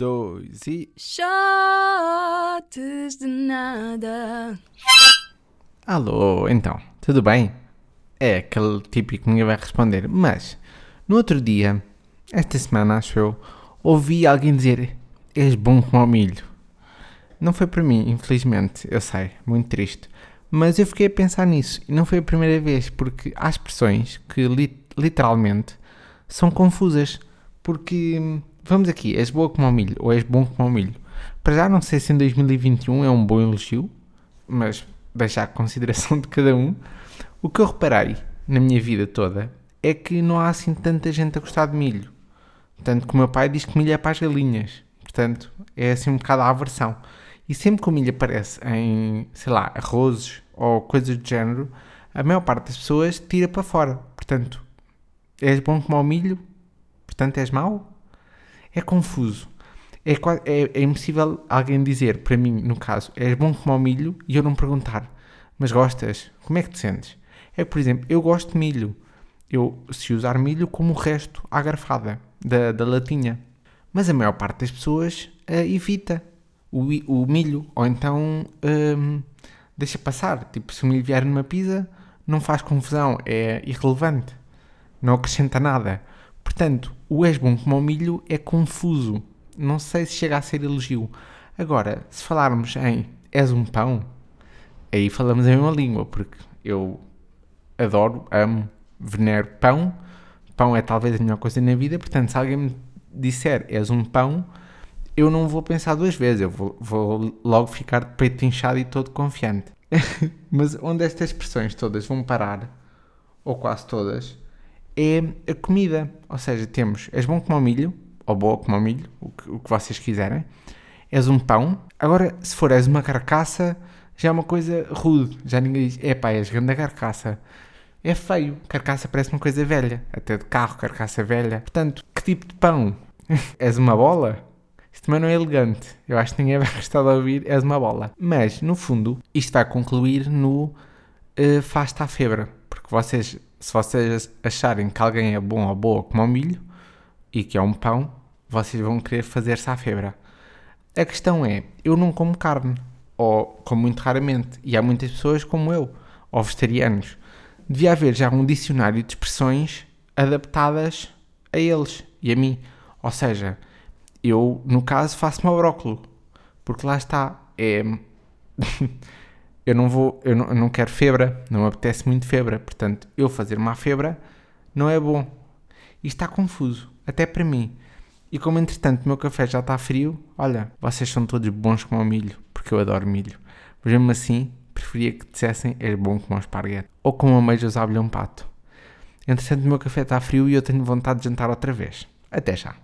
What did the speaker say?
dois e. Shots de nada. Alô, então, tudo bem? É aquele típico que ninguém vai responder, mas no outro dia, esta semana acho eu, ouvi alguém dizer: És bom como ao milho. Não foi para mim, infelizmente, eu sei, muito triste. Mas eu fiquei a pensar nisso e não foi a primeira vez, porque há expressões que li literalmente são confusas. Porque, vamos aqui, és boa como ao milho ou és bom como ao milho. Para já não sei se em 2021 é um bom elogio, mas deixar a consideração de cada um. O que eu reparei na minha vida toda é que não há assim tanta gente a gostar de milho. Tanto que o meu pai diz que milho é para as galinhas. Portanto, é assim um bocado a aversão. E sempre que o milho aparece em, sei lá, arrozes ou coisas do género, a maior parte das pessoas tira para fora. Portanto, és bom como ao milho, portanto és mau? É confuso. É, é, é impossível alguém dizer, para mim, no caso, és bom como ao milho e eu não perguntar, mas gostas? Como é que te sentes? É por exemplo, eu gosto de milho. Eu, se usar milho como o resto, à garfada, da, da latinha. Mas a maior parte das pessoas uh, evita o, o milho, ou então hum, deixa passar. Tipo, se o milho vier numa pizza, não faz confusão, é irrelevante, não acrescenta nada. Portanto, o és bom como o milho é confuso. Não sei se chega a ser elogio. Agora, se falarmos em és um pão, aí falamos a mesma língua, porque eu adoro, amo, venero pão. Pão é talvez a melhor coisa na vida, portanto, se alguém me disser és um pão, eu não vou pensar duas vezes, eu vou, vou logo ficar de peito inchado e todo confiante. Mas onde estas expressões todas vão parar, ou quase todas, é a comida. Ou seja, temos és bom como o milho, ou boa como o milho, o que, o que vocês quiserem. És um pão. Agora, se for és uma carcaça, já é uma coisa rude. Já ninguém diz, é pá, és grande carcaça. É feio. Carcaça parece uma coisa velha. Até de carro, carcaça velha. Portanto, que tipo de pão? és uma bola? Isto também não é elegante. Eu acho que ninguém vai gostar de ouvir, és uma bola. Mas, no fundo, isto vai concluir no uh, faz-te à febre. Porque vocês, se vocês acharem que alguém é bom ou boa como o milho, e que é um pão, vocês vão querer fazer-se à febre. A questão é, eu não como carne, ou como muito raramente, e há muitas pessoas como eu, ou vegetarianos. Devia haver já um dicionário de expressões adaptadas a eles e a mim. Ou seja, eu, no caso, faço-me ao brócolo. Porque lá está. É... eu não vou. Eu não, eu não quero febra. Não me apetece muito febra. Portanto, eu fazer uma febra não é bom. E está confuso. Até para mim. E como entretanto o meu café já está frio, olha, vocês são todos bons como o milho, porque eu adoro milho. Mas mesmo assim, preferia que dissessem és bom como o esparguete. Ou como ameijas à um pato. Entretanto o meu café está frio e eu tenho vontade de jantar outra vez. Até já.